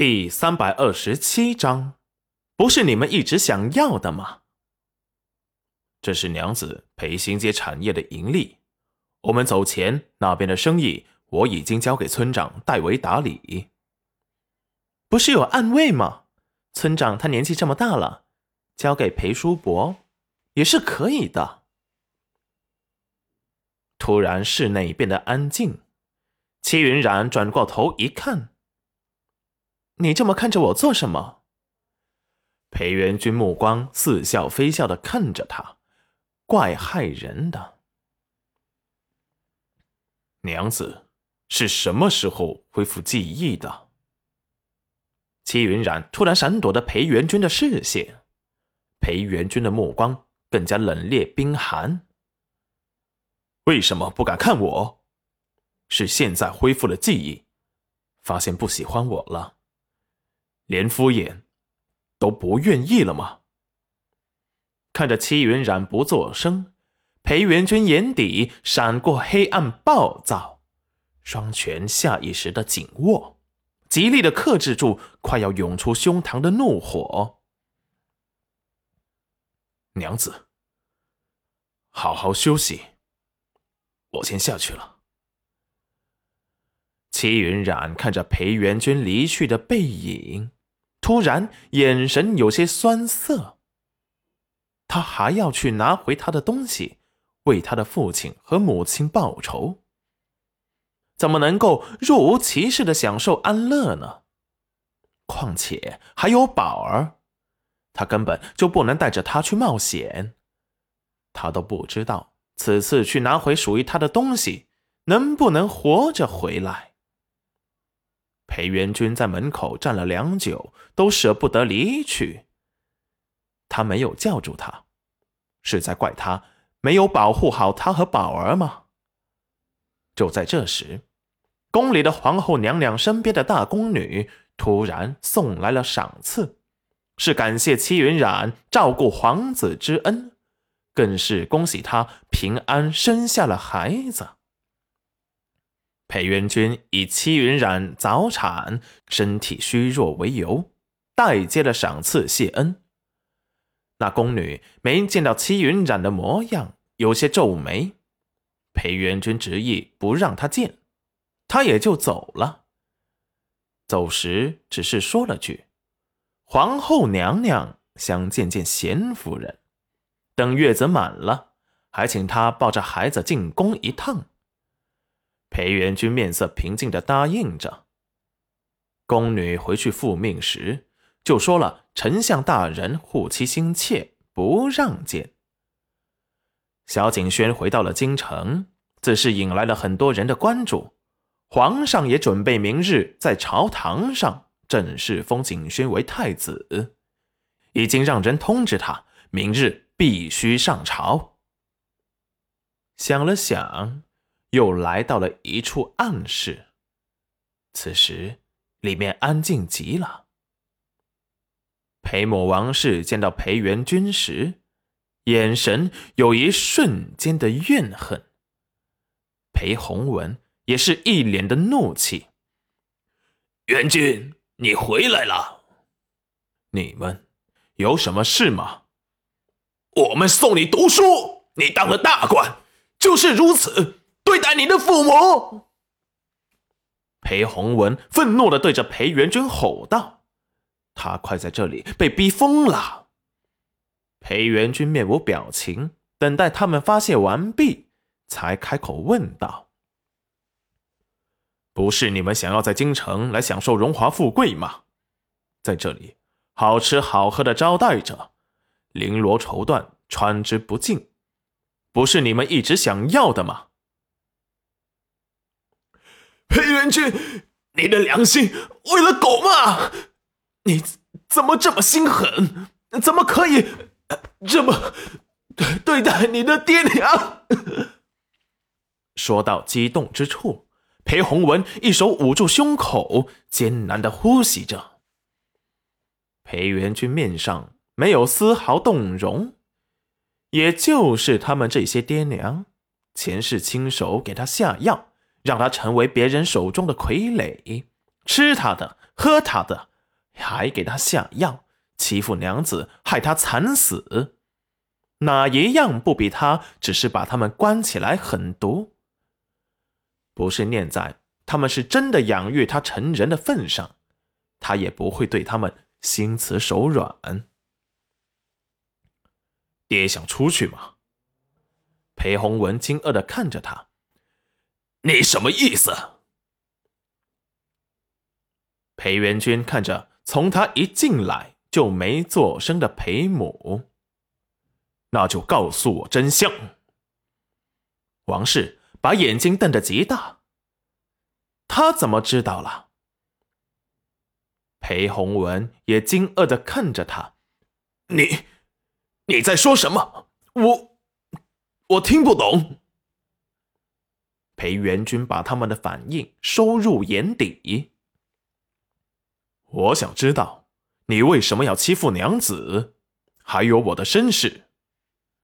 第三百二十七章，不是你们一直想要的吗？这是娘子陪新街产业的盈利，我们走前那边的生意，我已经交给村长代为打理。不是有暗卫吗？村长他年纪这么大了，交给裴叔伯也是可以的。突然，室内变得安静。戚云染转过头一看：“你这么看着我做什么？”裴元君目光似笑非笑的看着他，怪害人的。娘子是什么时候恢复记忆的？戚云染突然闪躲的裴元君的视线，裴元君的目光更加冷冽冰寒。为什么不敢看我？是现在恢复了记忆，发现不喜欢我了，连敷衍都不愿意了吗？看着戚云染不作声，裴元君眼底闪过黑暗暴躁，双拳下意识的紧握。极力的克制住快要涌出胸膛的怒火。娘子，好好休息，我先下去了。戚云染看着裴元君离去的背影，突然眼神有些酸涩。他还要去拿回他的东西，为他的父亲和母亲报仇。怎么能够若无其事的享受安乐呢？况且还有宝儿，他根本就不能带着他去冒险。他都不知道此次去拿回属于他的东西，能不能活着回来。裴元君在门口站了良久，都舍不得离去。他没有叫住他，是在怪他没有保护好他和宝儿吗？就在这时。宫里的皇后娘娘身边的大宫女突然送来了赏赐，是感谢戚云染照顾皇子之恩，更是恭喜他平安生下了孩子。裴元君以戚云染早产、身体虚弱为由，代接了赏赐谢恩。那宫女没见到戚云染的模样，有些皱眉。裴元君执意不让他见。他也就走了。走时只是说了句：“皇后娘娘想见见贤夫人，等月子满了，还请她抱着孩子进宫一趟。”裴元君面色平静的答应着。宫女回去复命时就说了：“丞相大人护妻心切，不让见。”小景轩回到了京城，自是引来了很多人的关注。皇上也准备明日在朝堂上正式封景轩为太子，已经让人通知他，明日必须上朝。想了想，又来到了一处暗室。此时里面安静极了。裴某王氏见到裴元君时，眼神有一瞬间的怨恨。裴弘文。也是一脸的怒气。元君，你回来了。你们有什么事吗？我们送你读书，你当了大官，就是如此对待你的父母。裴弘文愤怒的对着裴元君吼道：“他快在这里被逼疯了。”裴元君面无表情，等待他们发泄完毕，才开口问道。不是你们想要在京城来享受荣华富贵吗？在这里好吃好喝的招待着，绫罗绸缎穿之不尽，不是你们一直想要的吗？裴元君，你的良心喂了狗吗？你怎么这么心狠？怎么可以这么对待你的爹娘？说到激动之处。裴洪文一手捂住胸口，艰难的呼吸着。裴元君面上没有丝毫动容，也就是他们这些爹娘，前世亲手给他下药，让他成为别人手中的傀儡，吃他的，喝他的，还给他下药，欺负娘子，害他惨死，哪一样不比他只是把他们关起来狠毒？不是念在他们是真的养育他成人的份上，他也不会对他们心慈手软。爹想出去吗？裴洪文惊愕的看着他，你什么意思？裴元君看着从他一进来就没做声的裴母，那就告诉我真相。王氏把眼睛瞪得极大，他怎么知道了？裴洪文也惊愕的看着他，你，你在说什么？我，我听不懂。裴元君把他们的反应收入眼底。我想知道，你为什么要欺负娘子？还有我的身世。